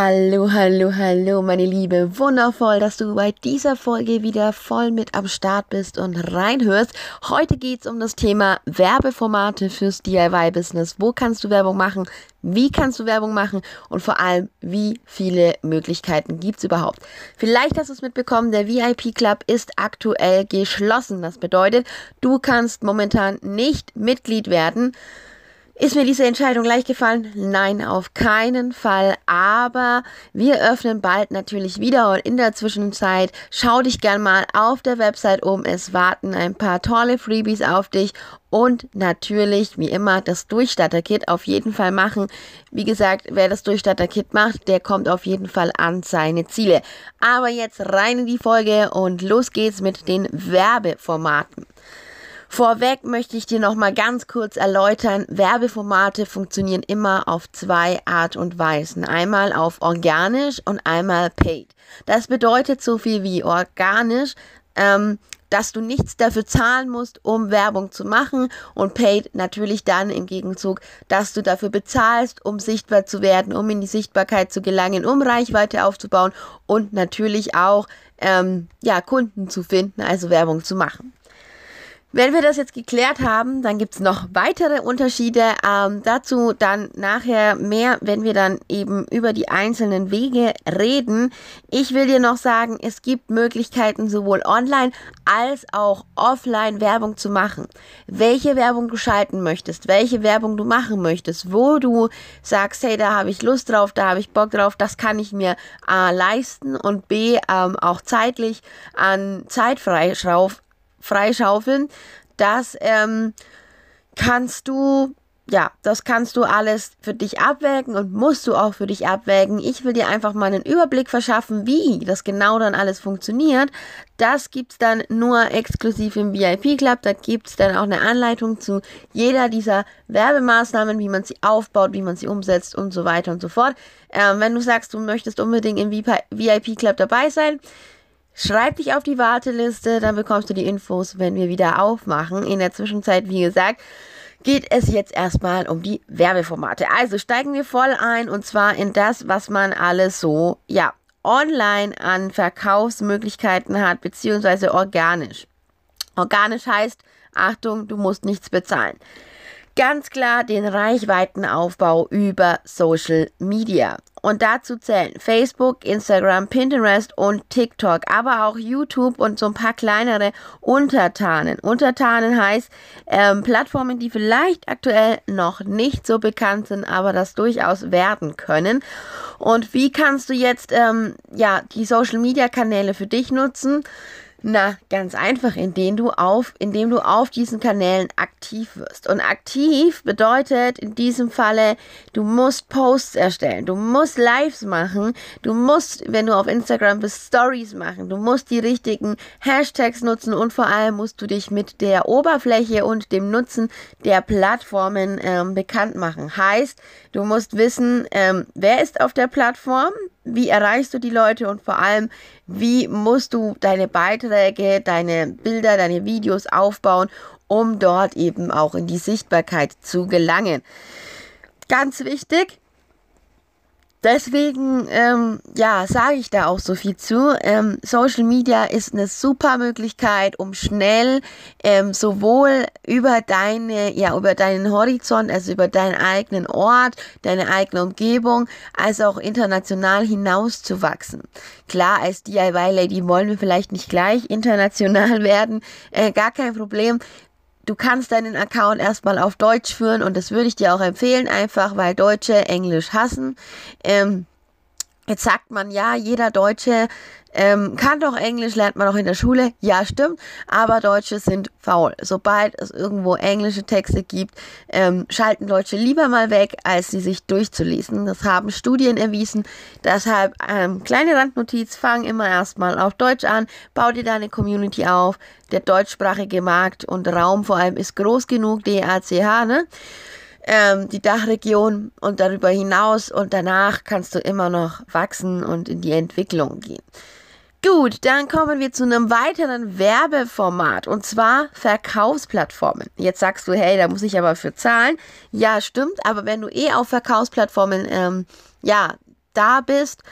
Hallo, hallo, hallo, meine Liebe. Wundervoll, dass du bei dieser Folge wieder voll mit am Start bist und reinhörst. Heute geht's um das Thema Werbeformate fürs DIY-Business. Wo kannst du Werbung machen? Wie kannst du Werbung machen? Und vor allem, wie viele Möglichkeiten gibt's überhaupt? Vielleicht hast du es mitbekommen, der VIP Club ist aktuell geschlossen. Das bedeutet, du kannst momentan nicht Mitglied werden. Ist mir diese Entscheidung leicht gefallen? Nein, auf keinen Fall. Aber wir öffnen bald natürlich wieder und in der Zwischenzeit schau dich gern mal auf der Website um. Es warten ein paar tolle Freebies auf dich und natürlich, wie immer, das Durchstarter-Kit auf jeden Fall machen. Wie gesagt, wer das Durchstarter-Kit macht, der kommt auf jeden Fall an seine Ziele. Aber jetzt rein in die Folge und los geht's mit den Werbeformaten. Vorweg möchte ich dir noch mal ganz kurz erläutern, Werbeformate funktionieren immer auf zwei Art und Weisen. Einmal auf organisch und einmal paid. Das bedeutet so viel wie organisch, ähm, dass du nichts dafür zahlen musst, um Werbung zu machen und paid natürlich dann im Gegenzug, dass du dafür bezahlst, um sichtbar zu werden, um in die Sichtbarkeit zu gelangen, um Reichweite aufzubauen und natürlich auch ähm, ja Kunden zu finden, also Werbung zu machen. Wenn wir das jetzt geklärt haben, dann gibt's noch weitere Unterschiede. Ähm, dazu dann nachher mehr, wenn wir dann eben über die einzelnen Wege reden. Ich will dir noch sagen, es gibt Möglichkeiten, sowohl online als auch offline Werbung zu machen. Welche Werbung du schalten möchtest, welche Werbung du machen möchtest, wo du sagst, hey, da habe ich Lust drauf, da habe ich Bock drauf, das kann ich mir A leisten und B ähm, auch zeitlich an Zeit freischrauf freischaufeln. Das ähm, kannst du, ja, das kannst du alles für dich abwägen und musst du auch für dich abwägen. Ich will dir einfach mal einen Überblick verschaffen, wie das genau dann alles funktioniert. Das gibt es dann nur exklusiv im VIP Club. Da gibt es dann auch eine Anleitung zu jeder dieser Werbemaßnahmen, wie man sie aufbaut, wie man sie umsetzt und so weiter und so fort. Ähm, wenn du sagst, du möchtest unbedingt im VIP Club dabei sein, Schreib dich auf die Warteliste, dann bekommst du die Infos, wenn wir wieder aufmachen. In der Zwischenzeit, wie gesagt, geht es jetzt erstmal um die Werbeformate. Also steigen wir voll ein und zwar in das, was man alles so, ja, online an Verkaufsmöglichkeiten hat, beziehungsweise organisch. Organisch heißt, Achtung, du musst nichts bezahlen. Ganz klar den Reichweitenaufbau über Social Media. Und dazu zählen Facebook, Instagram, Pinterest und TikTok, aber auch YouTube und so ein paar kleinere Untertanen. Untertanen heißt ähm, Plattformen, die vielleicht aktuell noch nicht so bekannt sind, aber das durchaus werden können. Und wie kannst du jetzt ähm, ja die Social Media Kanäle für dich nutzen? Na, ganz einfach, indem du auf, indem du auf diesen Kanälen aktiv wirst. Und aktiv bedeutet in diesem Falle, du musst Posts erstellen, du musst Lives machen, du musst, wenn du auf Instagram bist, Stories machen, du musst die richtigen Hashtags nutzen und vor allem musst du dich mit der Oberfläche und dem Nutzen der Plattformen ähm, bekannt machen. Heißt, du musst wissen, ähm, wer ist auf der Plattform, wie erreichst du die Leute und vor allem, wie musst du deine Beiträge, deine Bilder, deine Videos aufbauen, um dort eben auch in die Sichtbarkeit zu gelangen. Ganz wichtig, Deswegen, ähm, ja, sage ich da auch so viel zu. Ähm, Social Media ist eine super Möglichkeit, um schnell ähm, sowohl über deine, ja, über deinen Horizont, also über deinen eigenen Ort, deine eigene Umgebung, als auch international hinaus zu wachsen. Klar, als DIY-Lady wollen wir vielleicht nicht gleich international werden, äh, gar kein Problem du kannst deinen Account erstmal auf Deutsch führen und das würde ich dir auch empfehlen, einfach weil Deutsche Englisch hassen. Ähm, Jetzt sagt man ja, jeder Deutsche ähm, kann doch Englisch, lernt man auch in der Schule. Ja, stimmt. Aber Deutsche sind faul. Sobald es irgendwo englische Texte gibt, ähm, schalten Deutsche lieber mal weg, als sie sich durchzulesen. Das haben Studien erwiesen. Deshalb, ähm, kleine Randnotiz, fang immer erstmal auf Deutsch an, bau dir deine Community auf. Der deutschsprachige Markt und Raum vor allem ist groß genug, DACH, ne? Ähm, die Dachregion und darüber hinaus und danach kannst du immer noch wachsen und in die Entwicklung gehen. Gut, dann kommen wir zu einem weiteren Werbeformat und zwar Verkaufsplattformen. Jetzt sagst du, hey, da muss ich aber für zahlen. Ja, stimmt, aber wenn du eh auf Verkaufsplattformen ähm, ja da bist,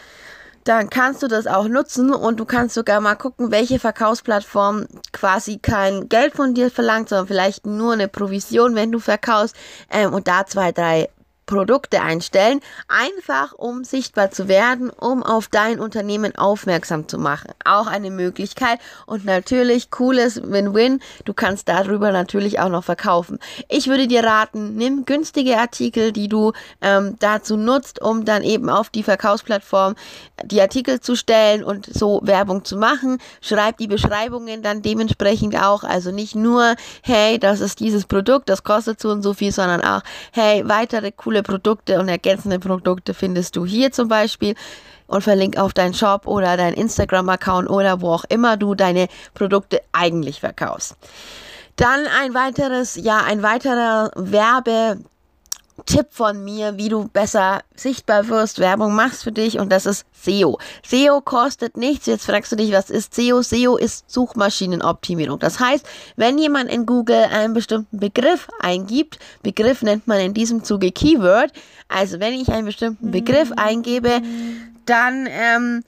dann kannst du das auch nutzen und du kannst sogar mal gucken, welche Verkaufsplattform quasi kein Geld von dir verlangt, sondern vielleicht nur eine Provision, wenn du verkaufst ähm, und da zwei, drei Produkte einstellen, einfach um sichtbar zu werden, um auf dein Unternehmen aufmerksam zu machen. Auch eine Möglichkeit und natürlich cooles Win-Win. Du kannst darüber natürlich auch noch verkaufen. Ich würde dir raten, nimm günstige Artikel, die du ähm, dazu nutzt, um dann eben auf die Verkaufsplattform die Artikel zu stellen und so Werbung zu machen. Schreib die Beschreibungen dann dementsprechend auch. Also nicht nur, hey, das ist dieses Produkt, das kostet so und so viel, sondern auch, hey, weitere coole coole Produkte und ergänzende Produkte findest du hier zum Beispiel und verlink auf deinen Shop oder deinen Instagram-Account oder wo auch immer du deine Produkte eigentlich verkaufst. Dann ein weiteres, ja, ein weiterer Werbe Tipp von mir, wie du besser sichtbar wirst, Werbung machst für dich und das ist SEO. SEO kostet nichts. Jetzt fragst du dich, was ist SEO? SEO ist Suchmaschinenoptimierung. Das heißt, wenn jemand in Google einen bestimmten Begriff eingibt, Begriff nennt man in diesem Zuge Keyword, also wenn ich einen bestimmten Begriff eingebe, dann ähm,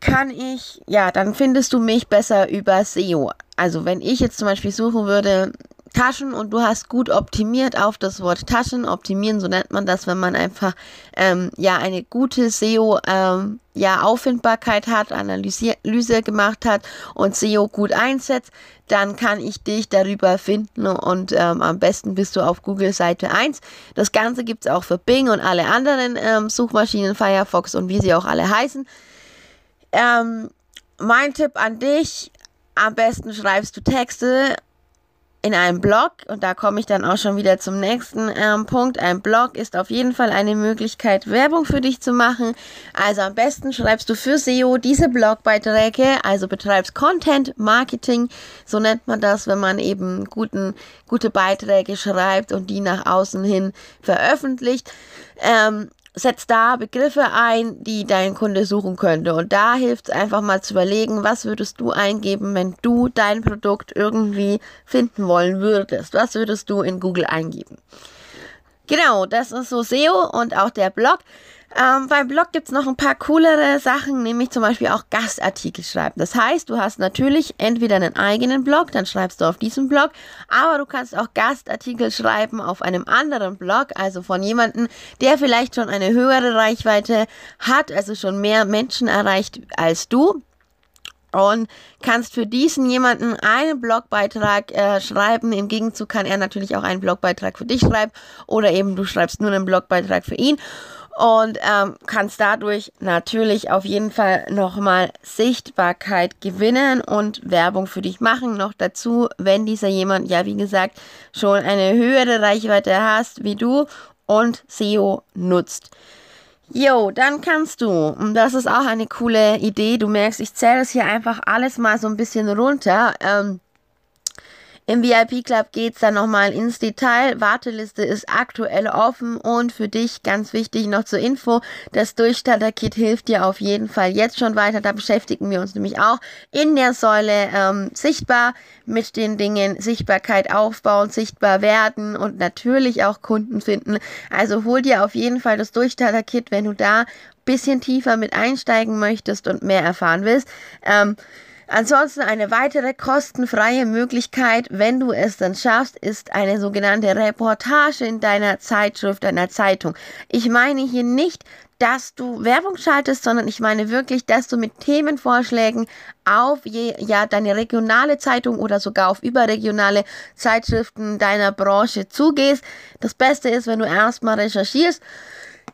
kann ich, ja, dann findest du mich besser über SEO. Also wenn ich jetzt zum Beispiel suchen würde, Taschen und du hast gut optimiert auf das Wort Taschen. Optimieren, so nennt man das, wenn man einfach ähm, ja eine gute SEO ähm, ja Auffindbarkeit hat, Analyse gemacht hat und SEO gut einsetzt, dann kann ich dich darüber finden und ähm, am besten bist du auf Google Seite 1. Das Ganze gibt es auch für Bing und alle anderen ähm, Suchmaschinen, Firefox und wie sie auch alle heißen. Ähm, mein Tipp an dich, am besten schreibst du Texte in einem Blog, und da komme ich dann auch schon wieder zum nächsten ähm, Punkt, ein Blog ist auf jeden Fall eine Möglichkeit, Werbung für dich zu machen. Also am besten schreibst du für SEO diese Blogbeiträge, also betreibst Content Marketing, so nennt man das, wenn man eben guten, gute Beiträge schreibt und die nach außen hin veröffentlicht. Ähm, setz da Begriffe ein, die dein Kunde suchen könnte. Und da hilft es einfach mal zu überlegen, was würdest du eingeben, wenn du dein Produkt irgendwie finden wollen würdest. Was würdest du in Google eingeben? Genau, das ist so SEO und auch der Blog. Ähm, beim Blog gibt es noch ein paar coolere Sachen, nämlich zum Beispiel auch Gastartikel schreiben. Das heißt, du hast natürlich entweder einen eigenen Blog, dann schreibst du auf diesem Blog, aber du kannst auch Gastartikel schreiben auf einem anderen Blog, also von jemandem, der vielleicht schon eine höhere Reichweite hat, also schon mehr Menschen erreicht als du und kannst für diesen jemanden einen Blogbeitrag äh, schreiben. Im Gegenzug kann er natürlich auch einen Blogbeitrag für dich schreiben oder eben du schreibst nur einen Blogbeitrag für ihn und ähm, kannst dadurch natürlich auf jeden Fall nochmal Sichtbarkeit gewinnen und Werbung für dich machen. Noch dazu, wenn dieser jemand, ja wie gesagt, schon eine höhere Reichweite hast wie du und SEO nutzt. Jo, dann kannst du, und das ist auch eine coole Idee, du merkst, ich zähle das hier einfach alles mal so ein bisschen runter. Ähm, im VIP Club geht es dann nochmal ins Detail. Warteliste ist aktuell offen und für dich ganz wichtig noch zur Info, das Durchstarter-Kit hilft dir auf jeden Fall jetzt schon weiter. Da beschäftigen wir uns nämlich auch in der Säule ähm, sichtbar mit den Dingen Sichtbarkeit aufbauen, sichtbar werden und natürlich auch Kunden finden. Also hol dir auf jeden Fall das Durchstarter-Kit, wenn du da bisschen tiefer mit einsteigen möchtest und mehr erfahren willst. Ähm, Ansonsten eine weitere kostenfreie Möglichkeit, wenn du es dann schaffst, ist eine sogenannte Reportage in deiner Zeitschrift, deiner Zeitung. Ich meine hier nicht dass du Werbung schaltest, sondern ich meine wirklich, dass du mit Themenvorschlägen auf je, ja, deine regionale Zeitung oder sogar auf überregionale Zeitschriften deiner Branche zugehst. Das Beste ist, wenn du erstmal recherchierst,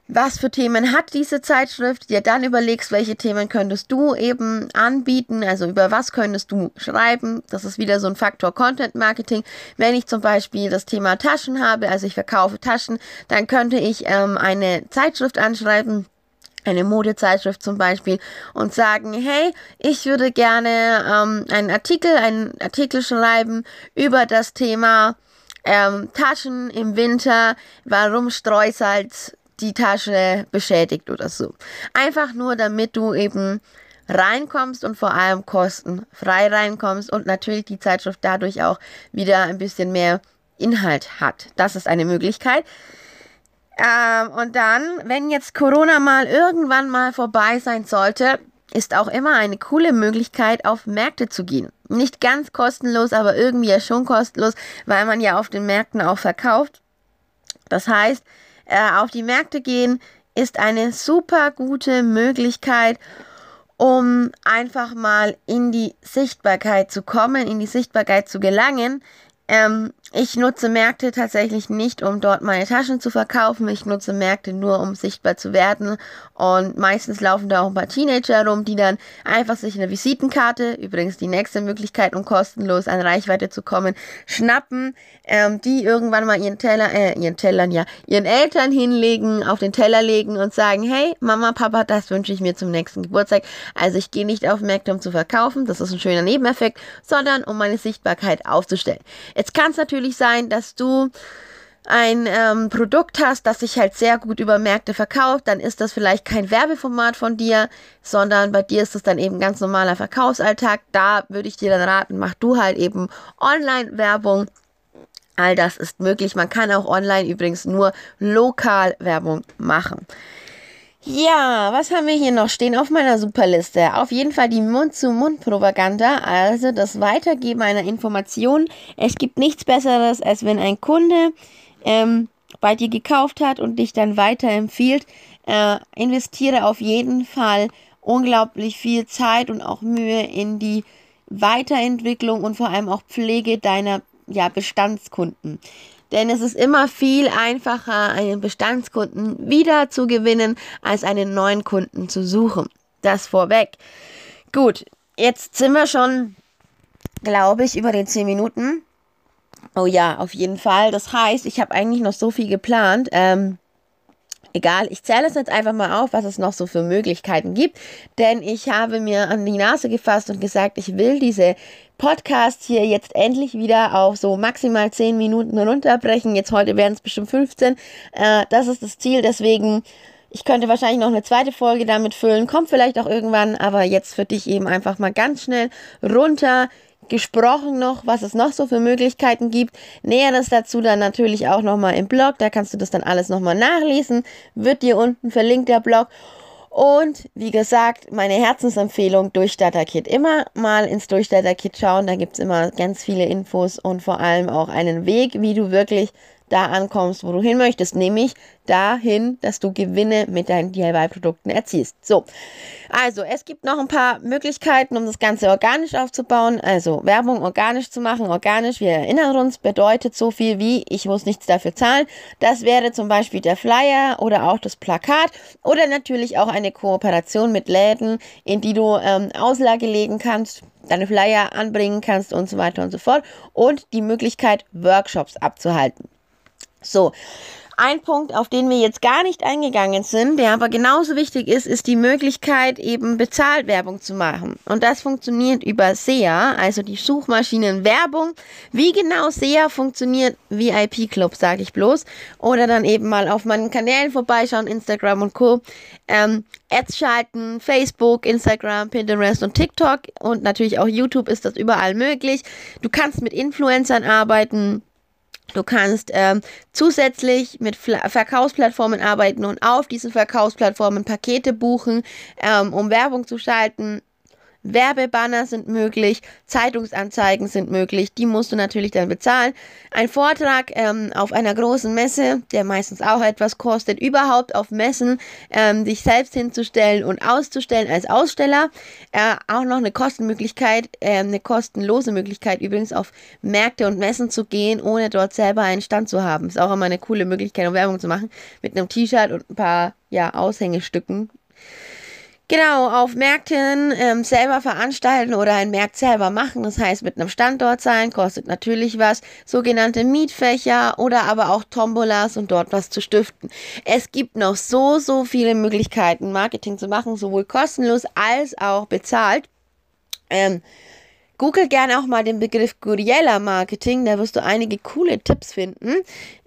was für Themen hat diese Zeitschrift, dir dann überlegst, welche Themen könntest du eben anbieten, also über was könntest du schreiben. Das ist wieder so ein Faktor Content Marketing. Wenn ich zum Beispiel das Thema Taschen habe, also ich verkaufe Taschen, dann könnte ich ähm, eine Zeitschrift anschreiben, eine Modezeitschrift zum Beispiel und sagen, hey, ich würde gerne ähm, einen Artikel, einen Artikel schreiben über das Thema ähm, Taschen im Winter, warum Streusalz die Tasche beschädigt oder so. Einfach nur, damit du eben reinkommst und vor allem kostenfrei reinkommst und natürlich die Zeitschrift dadurch auch wieder ein bisschen mehr Inhalt hat. Das ist eine Möglichkeit. Ähm, und dann, wenn jetzt Corona mal irgendwann mal vorbei sein sollte, ist auch immer eine coole Möglichkeit, auf Märkte zu gehen. Nicht ganz kostenlos, aber irgendwie ja schon kostenlos, weil man ja auf den Märkten auch verkauft. Das heißt, äh, auf die Märkte gehen ist eine super gute Möglichkeit, um einfach mal in die Sichtbarkeit zu kommen, in die Sichtbarkeit zu gelangen. Ähm, ich nutze Märkte tatsächlich nicht, um dort meine Taschen zu verkaufen. Ich nutze Märkte nur, um sichtbar zu werden. Und meistens laufen da auch ein paar Teenager rum, die dann einfach sich eine Visitenkarte, übrigens die nächste Möglichkeit, um kostenlos an Reichweite zu kommen, schnappen, ähm, die irgendwann mal ihren Teller, äh, ihren Tellern, ja, ihren Eltern hinlegen, auf den Teller legen und sagen, hey, Mama, Papa, das wünsche ich mir zum nächsten Geburtstag. Also ich gehe nicht auf Märkte, um zu verkaufen, das ist ein schöner Nebeneffekt, sondern um meine Sichtbarkeit aufzustellen. Jetzt kann es natürlich sein, dass du ein ähm, Produkt hast, das sich halt sehr gut über Märkte verkauft, dann ist das vielleicht kein Werbeformat von dir, sondern bei dir ist es dann eben ganz normaler Verkaufsalltag. Da würde ich dir dann raten, mach du halt eben Online-Werbung. All das ist möglich. Man kann auch online übrigens nur lokal Werbung machen. Ja, was haben wir hier noch stehen auf meiner Superliste? Auf jeden Fall die Mund-zu-Mund-Propaganda, also das Weitergeben einer Information. Es gibt nichts Besseres, als wenn ein Kunde ähm, bei dir gekauft hat und dich dann weiterempfiehlt. Äh, investiere auf jeden Fall unglaublich viel Zeit und auch Mühe in die Weiterentwicklung und vor allem auch Pflege deiner ja, Bestandskunden. Denn es ist immer viel einfacher, einen Bestandskunden wieder zu gewinnen, als einen neuen Kunden zu suchen. Das vorweg. Gut, jetzt sind wir schon, glaube ich, über den 10 Minuten. Oh ja, auf jeden Fall. Das heißt, ich habe eigentlich noch so viel geplant. Ähm, Egal, ich zähle es jetzt einfach mal auf, was es noch so für Möglichkeiten gibt, denn ich habe mir an die Nase gefasst und gesagt, ich will diese Podcasts hier jetzt endlich wieder auf so maximal 10 Minuten runterbrechen. Jetzt heute werden es bestimmt 15. Äh, das ist das Ziel, deswegen ich könnte wahrscheinlich noch eine zweite Folge damit füllen, kommt vielleicht auch irgendwann, aber jetzt für dich eben einfach mal ganz schnell runter gesprochen noch, was es noch so für Möglichkeiten gibt. Näheres dazu dann natürlich auch nochmal im Blog. Da kannst du das dann alles nochmal nachlesen. Wird dir unten verlinkt der Blog. Und wie gesagt, meine Herzensempfehlung Durchstarter-Kit. Immer mal ins Durchstarter-Kit schauen. Da gibt es immer ganz viele Infos und vor allem auch einen Weg, wie du wirklich da ankommst, wo du hin möchtest, nämlich dahin, dass du Gewinne mit deinen DIY-Produkten erzielst. So, also es gibt noch ein paar Möglichkeiten, um das Ganze organisch aufzubauen, also Werbung organisch zu machen. Organisch, wir erinnern uns, bedeutet so viel wie, ich muss nichts dafür zahlen. Das wäre zum Beispiel der Flyer oder auch das Plakat oder natürlich auch eine Kooperation mit Läden, in die du ähm, Auslage legen kannst deine Flyer anbringen kannst und so weiter und so fort und die Möglichkeit, Workshops abzuhalten. So. Ein Punkt, auf den wir jetzt gar nicht eingegangen sind, der aber genauso wichtig ist, ist die Möglichkeit, eben Bezahlwerbung zu machen. Und das funktioniert über SEA, also die Suchmaschinenwerbung. Wie genau SEA funktioniert, VIP Club, sage ich bloß. Oder dann eben mal auf meinen Kanälen vorbeischauen, Instagram und Co. Ähm, Ads schalten, Facebook, Instagram, Pinterest und TikTok. Und natürlich auch YouTube ist das überall möglich. Du kannst mit Influencern arbeiten Du kannst ähm, zusätzlich mit Fla Verkaufsplattformen arbeiten und auf diesen Verkaufsplattformen Pakete buchen, ähm, um Werbung zu schalten. Werbebanner sind möglich, Zeitungsanzeigen sind möglich, die musst du natürlich dann bezahlen. Ein Vortrag ähm, auf einer großen Messe, der meistens auch etwas kostet, überhaupt auf Messen ähm, dich selbst hinzustellen und auszustellen als Aussteller. Äh, auch noch eine Kostenmöglichkeit, äh, eine kostenlose Möglichkeit übrigens auf Märkte und Messen zu gehen, ohne dort selber einen Stand zu haben. Ist auch immer eine coole Möglichkeit, um Werbung zu machen mit einem T-Shirt und ein paar ja, Aushängestücken. Genau, auf Märkten ähm, selber veranstalten oder ein Markt selber machen, das heißt mit einem Standort sein, kostet natürlich was, sogenannte Mietfächer oder aber auch Tombolas und dort was zu stiften. Es gibt noch so, so viele Möglichkeiten, Marketing zu machen, sowohl kostenlos als auch bezahlt. Ähm, Google gerne auch mal den Begriff Guriella Marketing, da wirst du einige coole Tipps finden.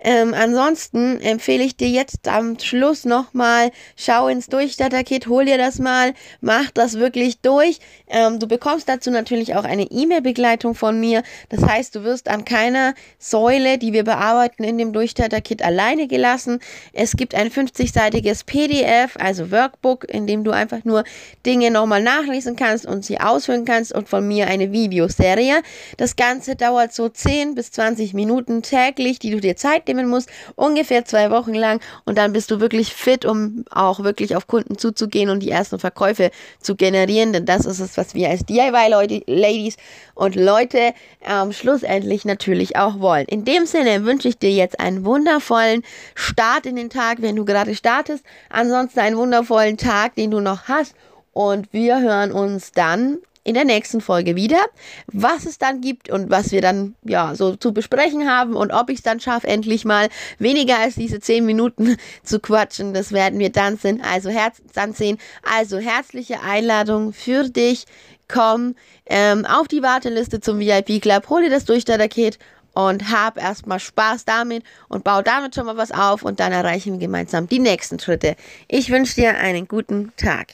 Ähm, ansonsten empfehle ich dir jetzt am Schluss nochmal, schau ins Durchstarter-Kit, hol dir das mal, mach das wirklich durch. Ähm, du bekommst dazu natürlich auch eine E-Mail-Begleitung von mir. Das heißt, du wirst an keiner Säule, die wir bearbeiten, in dem Durchstarter-Kit alleine gelassen. Es gibt ein 50-seitiges PDF, also Workbook, in dem du einfach nur Dinge nochmal nachlesen kannst und sie ausfüllen kannst und von mir eine Videoserie. Das Ganze dauert so 10 bis 20 Minuten täglich, die du dir Zeit nehmen musst, ungefähr zwei Wochen lang und dann bist du wirklich fit, um auch wirklich auf Kunden zuzugehen und die ersten Verkäufe zu generieren, denn das ist es, was wir als DIY-Ladies und Leute ähm, schlussendlich natürlich auch wollen. In dem Sinne wünsche ich dir jetzt einen wundervollen Start in den Tag, wenn du gerade startest. Ansonsten einen wundervollen Tag, den du noch hast. Und wir hören uns dann in der nächsten Folge wieder, was es dann gibt und was wir dann ja so zu besprechen haben und ob ich es dann schaffe, endlich mal weniger als diese zehn Minuten zu quatschen. Das werden wir dann sehen. Also herz dann sehen. Also herzliche Einladung für dich. Komm ähm, auf die Warteliste zum VIP Club, hol dir das Durchstarter-Paket und hab erstmal Spaß damit und bau damit schon mal was auf und dann erreichen wir gemeinsam die nächsten Schritte. Ich wünsche dir einen guten Tag.